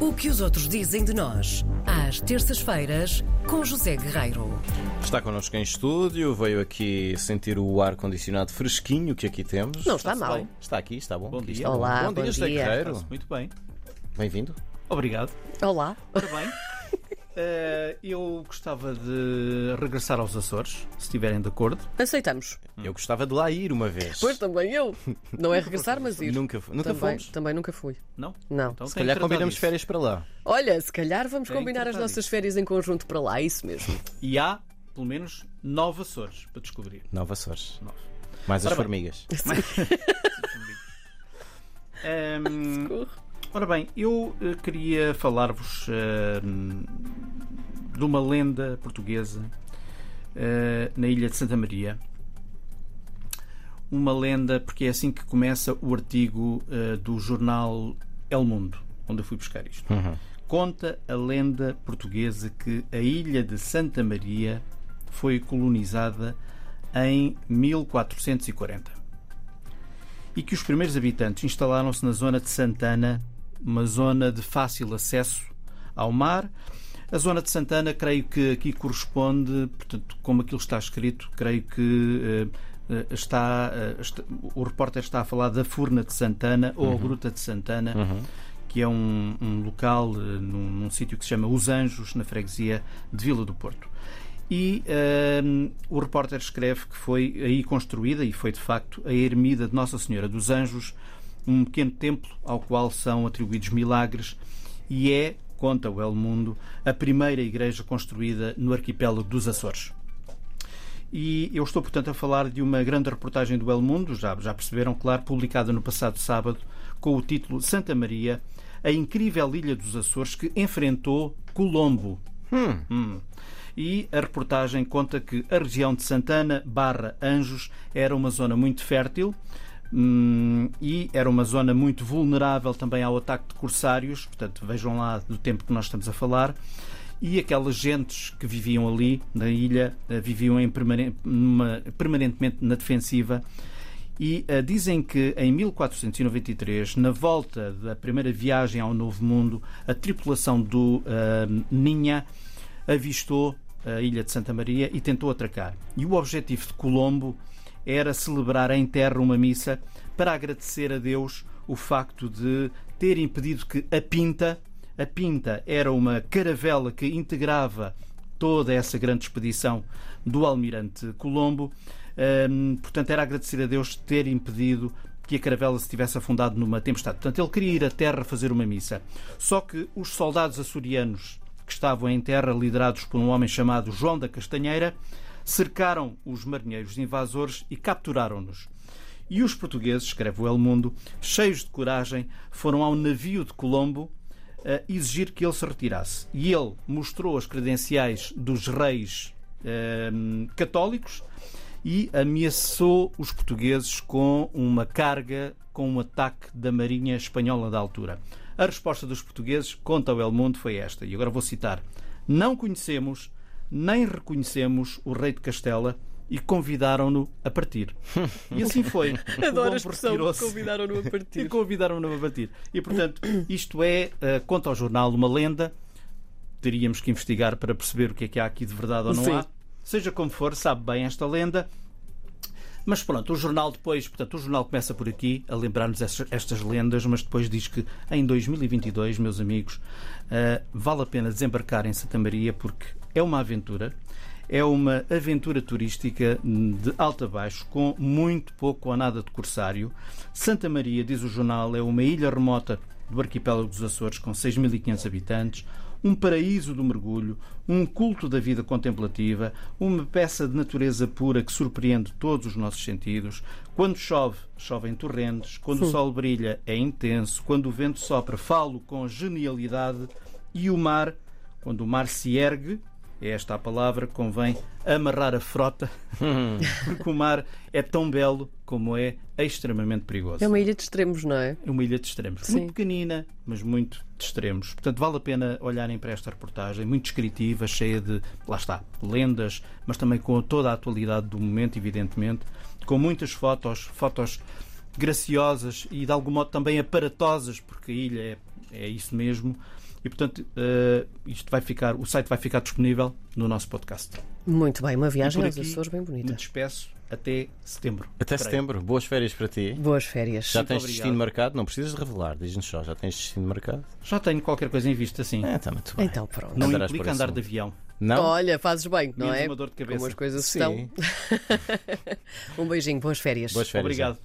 O que os outros dizem de nós, às terças-feiras, com José Guerreiro. Está connosco em estúdio, veio aqui sentir o ar-condicionado fresquinho que aqui temos. Não está Está-se mal. bem? Está aqui, está bom. Bom dia. está Olá, bom dia, bom José dia. Guerreiro. Está-se muito bem. Bem-vindo. Obrigado. Olá. Ora bem, eh, eu gostava de regressar aos Açores, se estiverem de acordo. Aceitamos. Eu gostava de lá ir uma vez. Pois também eu. Não é regressar, mas ir. Nunca, nunca também, fomos. também nunca fui. Não? Não. Então Se tem calhar tratar combinamos disso. férias para lá. Olha, se calhar vamos Tem que combinar as tratar nossas disso. férias em conjunto para lá, é isso mesmo. E há, pelo menos, nove Açores para descobrir. Nova Açores. Nove. Mais as Ora bem. formigas. Ehm, ora bem, eu eh, queria falar-vos ehm, de uma lenda portuguesa eh, na ilha de Santa Maria. Uma lenda, porque é assim que começa o artigo eh, do jornal El Mundo, onde eu fui buscar isto. Uhum. Conta a lenda portuguesa que a ilha de Santa Maria foi colonizada em 1440 e que os primeiros habitantes instalaram-se na zona de Santana, uma zona de fácil acesso ao mar. A zona de Santana, creio que aqui corresponde, portanto, como aquilo está escrito, creio que eh, eh, está, eh, está- o repórter está a falar da Furna de Santana ou a Gruta de Santana, Uhum. que é um, um local num, num sítio que se chama Os Anjos, na freguesia de Vila do Porto. E ehm, o repórter escreve que foi aí construída, e foi de facto, a ermida de Nossa Senhora dos Anjos, um pequeno templo ao qual são atribuídos milagres, e é, conta o El Mundo, a primeira igreja construída no arquipélago dos Açores. E eu estou, portanto, a falar de uma grande reportagem do El Mundo, já, já perceberam, claro, publicada no passado sábado, com o título Santa Maria, a incrível ilha dos Açores que enfrentou Colombo. Hum. E a reportagem conta que a região de Santana barra Anjos era uma zona muito fértil hum, e era uma zona muito vulnerável também ao ataque de corsários, portanto vejam lá do tempo que nós estamos a falar. E aquelas gentes que viviam ali na ilha eh, viviam numa- permanentemente na defensiva e eh, dizem que em 1493, na volta da primeira viagem ao Novo Mundo, a tripulação do eh, Ninha avistou a ilha de Santa Maria e tentou atracar. E o objetivo de Colombo era celebrar em terra uma missa para agradecer a Deus o facto de ter impedido que a Pinta, a Pinta era uma caravela que integrava toda essa grande expedição do almirante Colombo. Hum, portanto, era agradecer a Deus ter impedido que a caravela se tivesse afundado numa tempestade. Portanto, ele queria ir à terra fazer uma missa. Só que os soldados açorianos que estavam em terra, liderados por um homem chamado João da Castanheira, cercaram os marinheiros invasores e capturaram-nos. E os portugueses, escreve o El Mundo, cheios de coragem, foram ao navio de Colombo a exigir que ele se retirasse. E ele mostrou as credenciais dos reis eh, católicos e ameaçou os portugueses com uma carga, com um ataque da Marinha Espanhola da altura. A resposta dos portugueses, conta o El Mundo, foi esta, e agora vou citar: Não conhecemos nem reconhecemos o rei de Castela e convidaram-no a partir. E assim foi. Adoro a expressão convidaram-no a E partir. convidaram-no a bater. E, portanto, isto é, eh, conta ao jornal, uma lenda. Teríamos que investigar para perceber o que é que há aqui de verdade ou não Sim. há. Seja como for, sabe bem esta lenda. Mas pronto, o jornal depois, portanto, o jornal começa por aqui a lembrar-nos estas, lendas, mas depois diz que em 2022, meus amigos, eh, vale a pena desembarcar em Santa Maria porque é uma aventura. É uma aventura turística de alto a baixo, com muito pouco ou nada de corsário. Santa Maria, diz o jornal, é uma ilha remota do arquipélago dos Açores com 6.500 habitantes, um paraíso do mergulho, um culto da vida contemplativa, uma peça de natureza pura que surpreende todos os nossos sentidos. Quando chove, chove em torrentes, quando o sol brilha, é intenso, quando o vento sopra, falo com genialidade. E o mar, quando o mar se ergue, é esta a palavra, convém amarrar a frota, porque o mar é tão belo como é extremamente perigoso. É uma ilha de extremos, não é? É uma ilha de extremos. Sim. Muito pequenina, mas muito de extremos. Portanto, vale a pena olharem para esta reportagem, muito descritiva, cheia de, lá está, lendas, mas também com toda a atualidade do momento, evidentemente, com muitas fotos, fotos graciosas e de algum modo também aparatosas, porque a ilha é é isso mesmo. E portanto, uh, isto vai ficar, o site vai ficar disponível no nosso podcast. Muito bem, uma viagem aos Açores bem Me bonita. despeço até setembro. Até Creio. setembro. Boas férias para ti. Boas férias. Já tens obrigado. destino marcado? Não precisas de revelar, diz-nos só. Já tens destino marcado? Já tenho qualquer coisa em vista, sim. É, está muito bem. Então pronto. Não andarás implica andar de avião. Não? Olha, fazes bem, não Menos é? uma dor de Como cabeça. as coisas Sim. estão. um beijinho, boas férias. Boas férias. Obrigado.